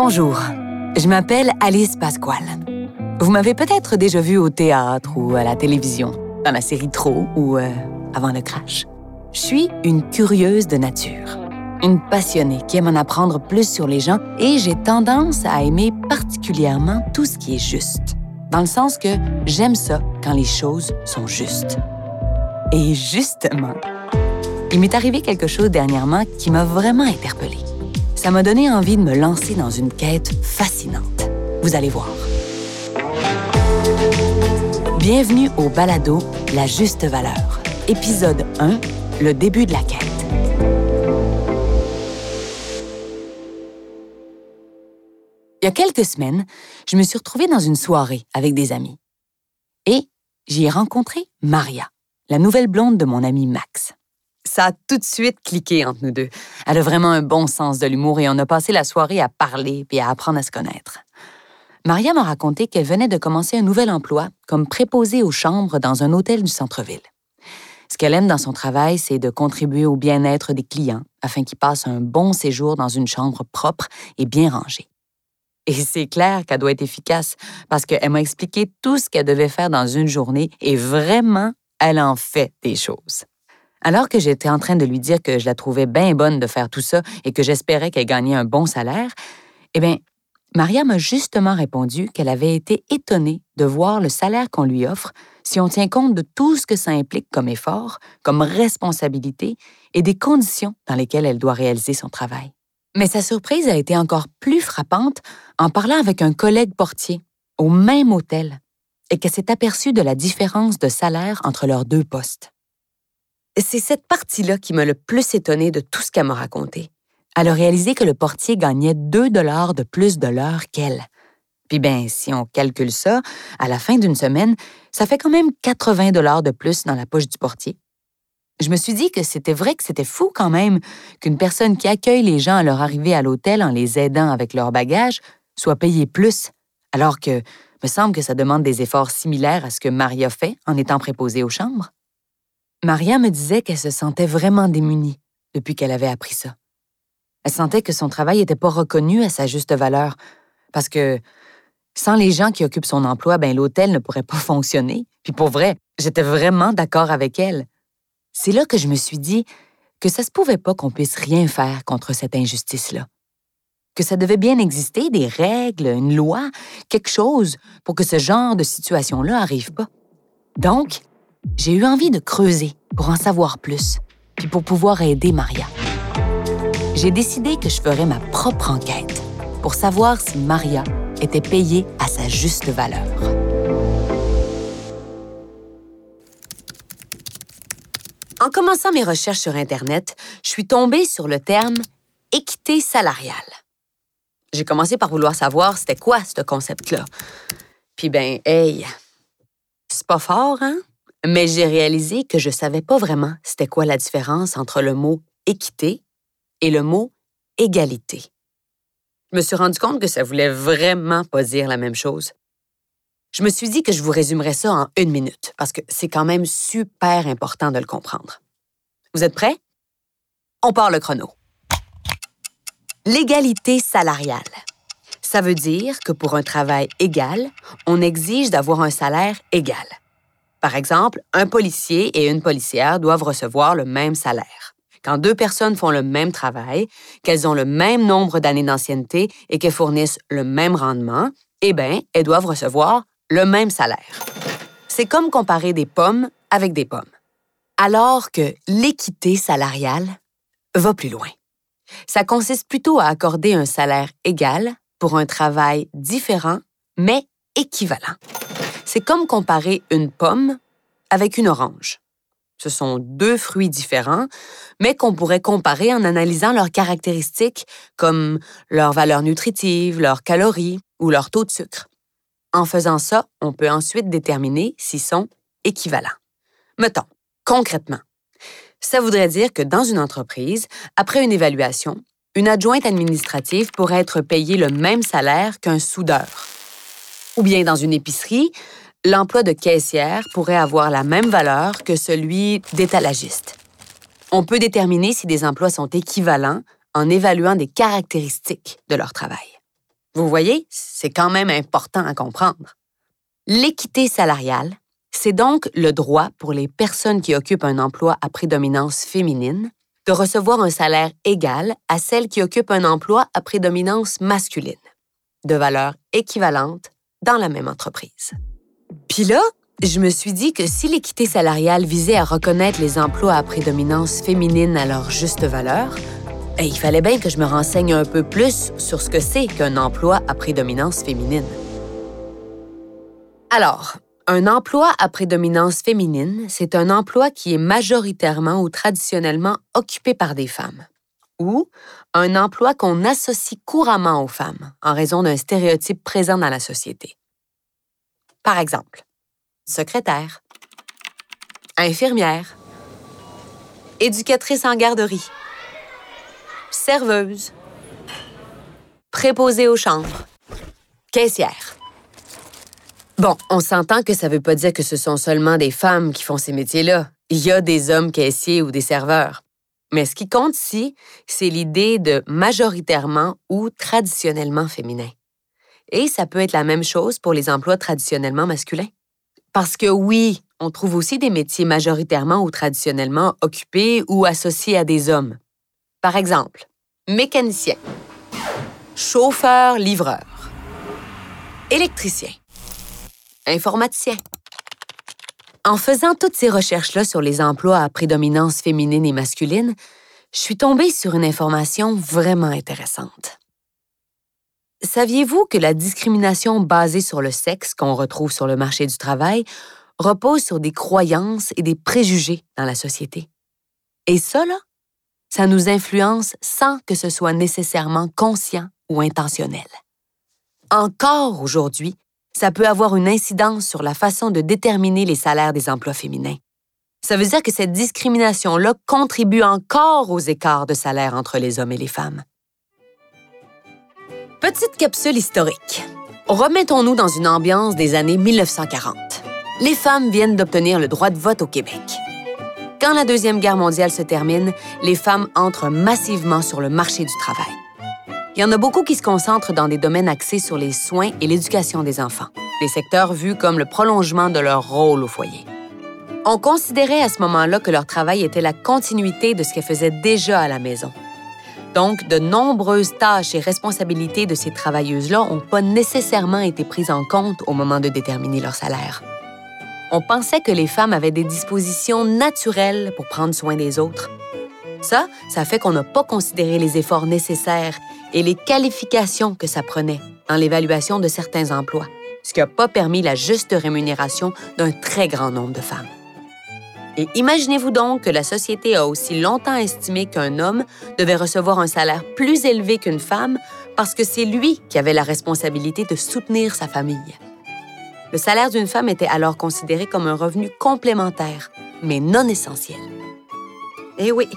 Bonjour, je m'appelle Alice Pasquale. Vous m'avez peut-être déjà vu au théâtre ou à la télévision, dans la série Trop ou euh, Avant le crash. Je suis une curieuse de nature, une passionnée qui aime en apprendre plus sur les gens et j'ai tendance à aimer particulièrement tout ce qui est juste, dans le sens que j'aime ça quand les choses sont justes. Et justement, il m'est arrivé quelque chose dernièrement qui m'a vraiment interpellée. Ça m'a donné envie de me lancer dans une quête fascinante. Vous allez voir. Bienvenue au balado La juste valeur. Épisode 1, le début de la quête. Il y a quelques semaines, je me suis retrouvée dans une soirée avec des amis. Et j'y ai rencontré Maria, la nouvelle blonde de mon ami Max. Ça a tout de suite cliqué entre nous deux. Elle a vraiment un bon sens de l'humour et on a passé la soirée à parler et à apprendre à se connaître. Maria m'a raconté qu'elle venait de commencer un nouvel emploi comme préposée aux chambres dans un hôtel du centre-ville. Ce qu'elle aime dans son travail, c'est de contribuer au bien-être des clients afin qu'ils passent un bon séjour dans une chambre propre et bien rangée. Et c'est clair qu'elle doit être efficace parce qu'elle m'a expliqué tout ce qu'elle devait faire dans une journée et vraiment, elle en fait des choses. Alors que j'étais en train de lui dire que je la trouvais bien bonne de faire tout ça et que j'espérais qu'elle gagnait un bon salaire, eh bien, Maria m'a justement répondu qu'elle avait été étonnée de voir le salaire qu'on lui offre si on tient compte de tout ce que ça implique comme effort, comme responsabilité et des conditions dans lesquelles elle doit réaliser son travail. Mais sa surprise a été encore plus frappante en parlant avec un collègue portier au même hôtel et qu'elle s'est aperçue de la différence de salaire entre leurs deux postes. C'est cette partie-là qui m'a le plus étonnée de tout ce qu'elle m'a raconté. Elle a réalisé que le portier gagnait 2 dollars de plus de l'heure qu'elle. Puis bien, si on calcule ça, à la fin d'une semaine, ça fait quand même 80 dollars de plus dans la poche du portier. Je me suis dit que c'était vrai que c'était fou quand même qu'une personne qui accueille les gens à leur arrivée à l'hôtel en les aidant avec leur bagage soit payée plus, alors que me semble que ça demande des efforts similaires à ce que Maria fait en étant préposée aux chambres. Maria me disait qu'elle se sentait vraiment démunie depuis qu'elle avait appris ça. Elle sentait que son travail n'était pas reconnu à sa juste valeur, parce que sans les gens qui occupent son emploi, ben l'hôtel ne pourrait pas fonctionner. Puis pour vrai, j'étais vraiment d'accord avec elle. C'est là que je me suis dit que ça se pouvait pas qu'on puisse rien faire contre cette injustice-là. Que ça devait bien exister des règles, une loi, quelque chose pour que ce genre de situation-là arrive pas. Donc, j'ai eu envie de creuser pour en savoir plus, puis pour pouvoir aider Maria. J'ai décidé que je ferais ma propre enquête pour savoir si Maria était payée à sa juste valeur. En commençant mes recherches sur Internet, je suis tombée sur le terme équité salariale. J'ai commencé par vouloir savoir c'était quoi ce concept-là. Puis ben, hey, c'est pas fort, hein? Mais j'ai réalisé que je savais pas vraiment c'était quoi la différence entre le mot équité et le mot égalité. Je me suis rendu compte que ça voulait vraiment pas dire la même chose. Je me suis dit que je vous résumerais ça en une minute, parce que c'est quand même super important de le comprendre. Vous êtes prêts? On part le chrono. L'égalité salariale. Ça veut dire que pour un travail égal, on exige d'avoir un salaire égal. Par exemple, un policier et une policière doivent recevoir le même salaire. Quand deux personnes font le même travail, qu'elles ont le même nombre d'années d'ancienneté et qu'elles fournissent le même rendement, eh bien, elles doivent recevoir le même salaire. C'est comme comparer des pommes avec des pommes. Alors que l'équité salariale va plus loin. Ça consiste plutôt à accorder un salaire égal pour un travail différent, mais équivalent. C'est comme comparer une pomme avec une orange. Ce sont deux fruits différents, mais qu'on pourrait comparer en analysant leurs caractéristiques comme leur valeur nutritive, leurs calories ou leur taux de sucre. En faisant ça, on peut ensuite déterminer s'ils sont équivalents. Mettons, concrètement, ça voudrait dire que dans une entreprise, après une évaluation, une adjointe administrative pourrait être payée le même salaire qu'un soudeur ou bien dans une épicerie, l'emploi de caissière pourrait avoir la même valeur que celui d'étalagiste. On peut déterminer si des emplois sont équivalents en évaluant des caractéristiques de leur travail. Vous voyez, c'est quand même important à comprendre. L'équité salariale, c'est donc le droit pour les personnes qui occupent un emploi à prédominance féminine de recevoir un salaire égal à celles qui occupent un emploi à prédominance masculine, de valeur équivalente dans la même entreprise. Puis là, je me suis dit que si l'équité salariale visait à reconnaître les emplois à prédominance féminine à leur juste valeur, eh, il fallait bien que je me renseigne un peu plus sur ce que c'est qu'un emploi à prédominance féminine. Alors, un emploi à prédominance féminine, c'est un emploi qui est majoritairement ou traditionnellement occupé par des femmes, ou un emploi qu'on associe couramment aux femmes en raison d'un stéréotype présent dans la société. Par exemple, secrétaire, infirmière, éducatrice en garderie, serveuse, préposée aux chambres, caissière. Bon, on s'entend que ça ne veut pas dire que ce sont seulement des femmes qui font ces métiers-là. Il y a des hommes caissiers ou des serveurs. Mais ce qui compte ici, c'est l'idée de majoritairement ou traditionnellement féminin. Et ça peut être la même chose pour les emplois traditionnellement masculins. Parce que oui, on trouve aussi des métiers majoritairement ou traditionnellement occupés ou associés à des hommes. Par exemple, mécanicien, chauffeur-livreur, électricien, informaticien. En faisant toutes ces recherches-là sur les emplois à prédominance féminine et masculine, je suis tombée sur une information vraiment intéressante. Saviez-vous que la discrimination basée sur le sexe qu'on retrouve sur le marché du travail repose sur des croyances et des préjugés dans la société? Et ça, ça nous influence sans que ce soit nécessairement conscient ou intentionnel. Encore aujourd'hui, ça peut avoir une incidence sur la façon de déterminer les salaires des emplois féminins. Ça veut dire que cette discrimination-là contribue encore aux écarts de salaire entre les hommes et les femmes. Petite capsule historique. Remettons-nous dans une ambiance des années 1940. Les femmes viennent d'obtenir le droit de vote au Québec. Quand la Deuxième Guerre mondiale se termine, les femmes entrent massivement sur le marché du travail. Il y en a beaucoup qui se concentrent dans des domaines axés sur les soins et l'éducation des enfants, des secteurs vus comme le prolongement de leur rôle au foyer. On considérait à ce moment-là que leur travail était la continuité de ce qu'elles faisaient déjà à la maison. Donc, de nombreuses tâches et responsabilités de ces travailleuses-là n'ont pas nécessairement été prises en compte au moment de déterminer leur salaire. On pensait que les femmes avaient des dispositions naturelles pour prendre soin des autres. Ça, ça fait qu'on n'a pas considéré les efforts nécessaires et les qualifications que ça prenait dans l'évaluation de certains emplois, ce qui n'a pas permis la juste rémunération d'un très grand nombre de femmes. Et imaginez-vous donc que la société a aussi longtemps estimé qu'un homme devait recevoir un salaire plus élevé qu'une femme parce que c'est lui qui avait la responsabilité de soutenir sa famille. Le salaire d'une femme était alors considéré comme un revenu complémentaire, mais non essentiel. Eh oui,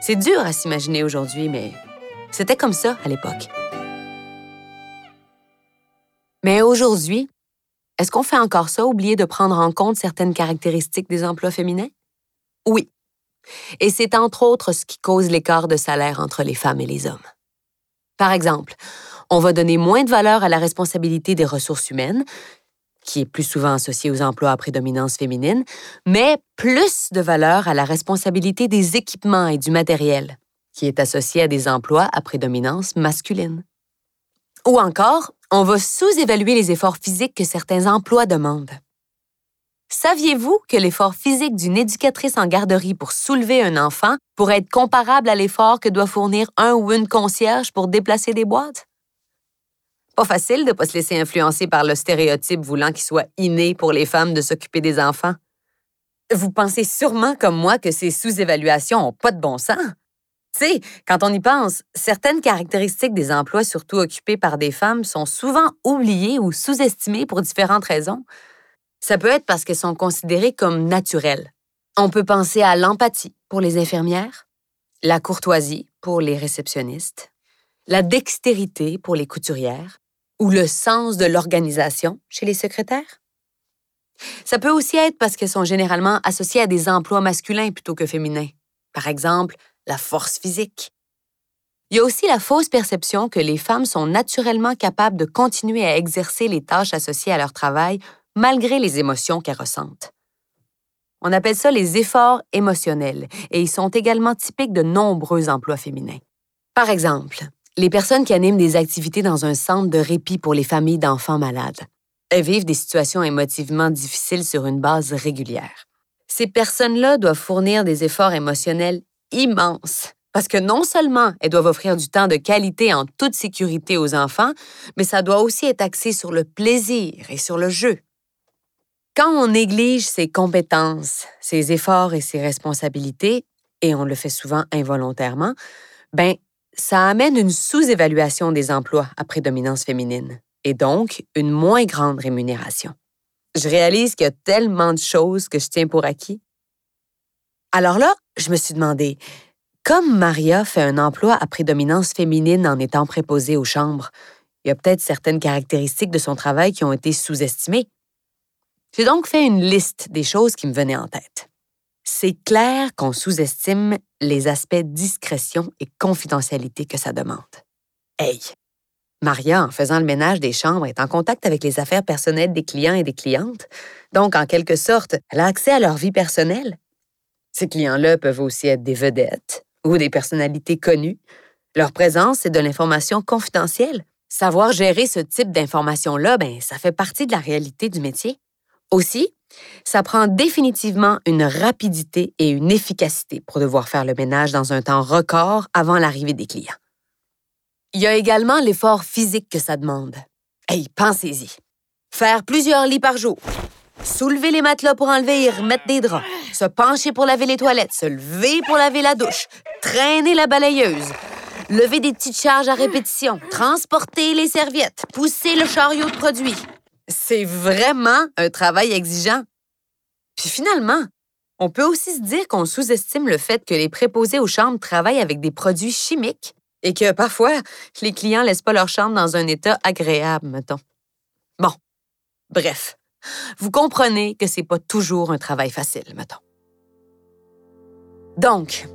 c'est dur à s'imaginer aujourd'hui, mais c'était comme ça à l'époque. Mais aujourd'hui, est-ce qu'on fait encore ça, oublier de prendre en compte certaines caractéristiques des emplois féminins? Oui. Et c'est entre autres ce qui cause l'écart de salaire entre les femmes et les hommes. Par exemple, on va donner moins de valeur à la responsabilité des ressources humaines, qui est plus souvent associée aux emplois à prédominance féminine, mais plus de valeur à la responsabilité des équipements et du matériel, qui est associé à des emplois à prédominance masculine. Ou encore, on va sous-évaluer les efforts physiques que certains emplois demandent. Saviez-vous que l'effort physique d'une éducatrice en garderie pour soulever un enfant pourrait être comparable à l'effort que doit fournir un ou une concierge pour déplacer des boîtes? Pas facile de ne pas se laisser influencer par le stéréotype voulant qu'il soit inné pour les femmes de s'occuper des enfants. Vous pensez sûrement comme moi que ces sous-évaluations n'ont pas de bon sens. Tu sais, quand on y pense, certaines caractéristiques des emplois surtout occupés par des femmes sont souvent oubliées ou sous-estimées pour différentes raisons. Ça peut être parce qu'elles sont considérées comme naturelles. On peut penser à l'empathie pour les infirmières, la courtoisie pour les réceptionnistes, la dextérité pour les couturières ou le sens de l'organisation chez les secrétaires. Ça peut aussi être parce qu'elles sont généralement associées à des emplois masculins plutôt que féminins. Par exemple, la force physique. Il y a aussi la fausse perception que les femmes sont naturellement capables de continuer à exercer les tâches associées à leur travail malgré les émotions qu'elles ressentent. On appelle ça les efforts émotionnels et ils sont également typiques de nombreux emplois féminins. Par exemple, les personnes qui animent des activités dans un centre de répit pour les familles d'enfants malades. Vivent des situations émotivement difficiles sur une base régulière. Ces personnes-là doivent fournir des efforts émotionnels immenses parce que non seulement elles doivent offrir du temps de qualité en toute sécurité aux enfants, mais ça doit aussi être axé sur le plaisir et sur le jeu. Quand on néglige ses compétences, ses efforts et ses responsabilités, et on le fait souvent involontairement, ben ça amène une sous-évaluation des emplois à prédominance féminine et donc une moins grande rémunération. Je réalise qu'il y a tellement de choses que je tiens pour acquis. Alors là, je me suis demandé, comme Maria fait un emploi à prédominance féminine en étant préposée aux chambres, il y a peut-être certaines caractéristiques de son travail qui ont été sous-estimées. J'ai donc fait une liste des choses qui me venaient en tête. C'est clair qu'on sous-estime les aspects discrétion et confidentialité que ça demande. Hey! Maria, en faisant le ménage des chambres, est en contact avec les affaires personnelles des clients et des clientes. Donc, en quelque sorte, elle a accès à leur vie personnelle. Ces clients-là peuvent aussi être des vedettes ou des personnalités connues. Leur présence est de l'information confidentielle. Savoir gérer ce type d'information-là, ben, ça fait partie de la réalité du métier. Aussi, ça prend définitivement une rapidité et une efficacité pour devoir faire le ménage dans un temps record avant l'arrivée des clients. Il y a également l'effort physique que ça demande. Hey, pensez-y. Faire plusieurs lits par jour, soulever les matelas pour enlever et remettre des draps, se pencher pour laver les toilettes, se lever pour laver la douche, traîner la balayeuse, lever des petites charges à répétition, transporter les serviettes, pousser le chariot de produits. C'est vraiment un travail exigeant. Puis finalement, on peut aussi se dire qu'on sous-estime le fait que les préposés aux chambres travaillent avec des produits chimiques et que parfois, les clients laissent pas leur chambre dans un état agréable, mettons. Bon, bref, vous comprenez que c'est pas toujours un travail facile, mettons. Donc,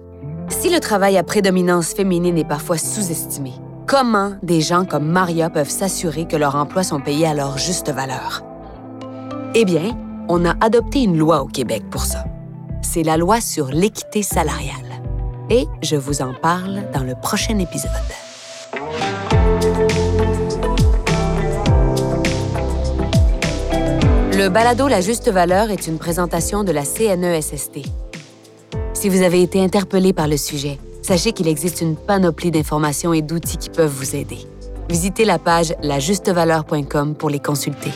si le travail à prédominance féminine est parfois sous-estimé, comment des gens comme Maria peuvent s'assurer que leurs emplois sont payés à leur juste valeur? Eh bien, on a adopté une loi au Québec pour ça. C'est la loi sur l'équité salariale. Et je vous en parle dans le prochain épisode. Le balado La Juste Valeur est une présentation de la CNESST. Si vous avez été interpellé par le sujet, sachez qu'il existe une panoplie d'informations et d'outils qui peuvent vous aider. Visitez la page lajustevaleur.com pour les consulter.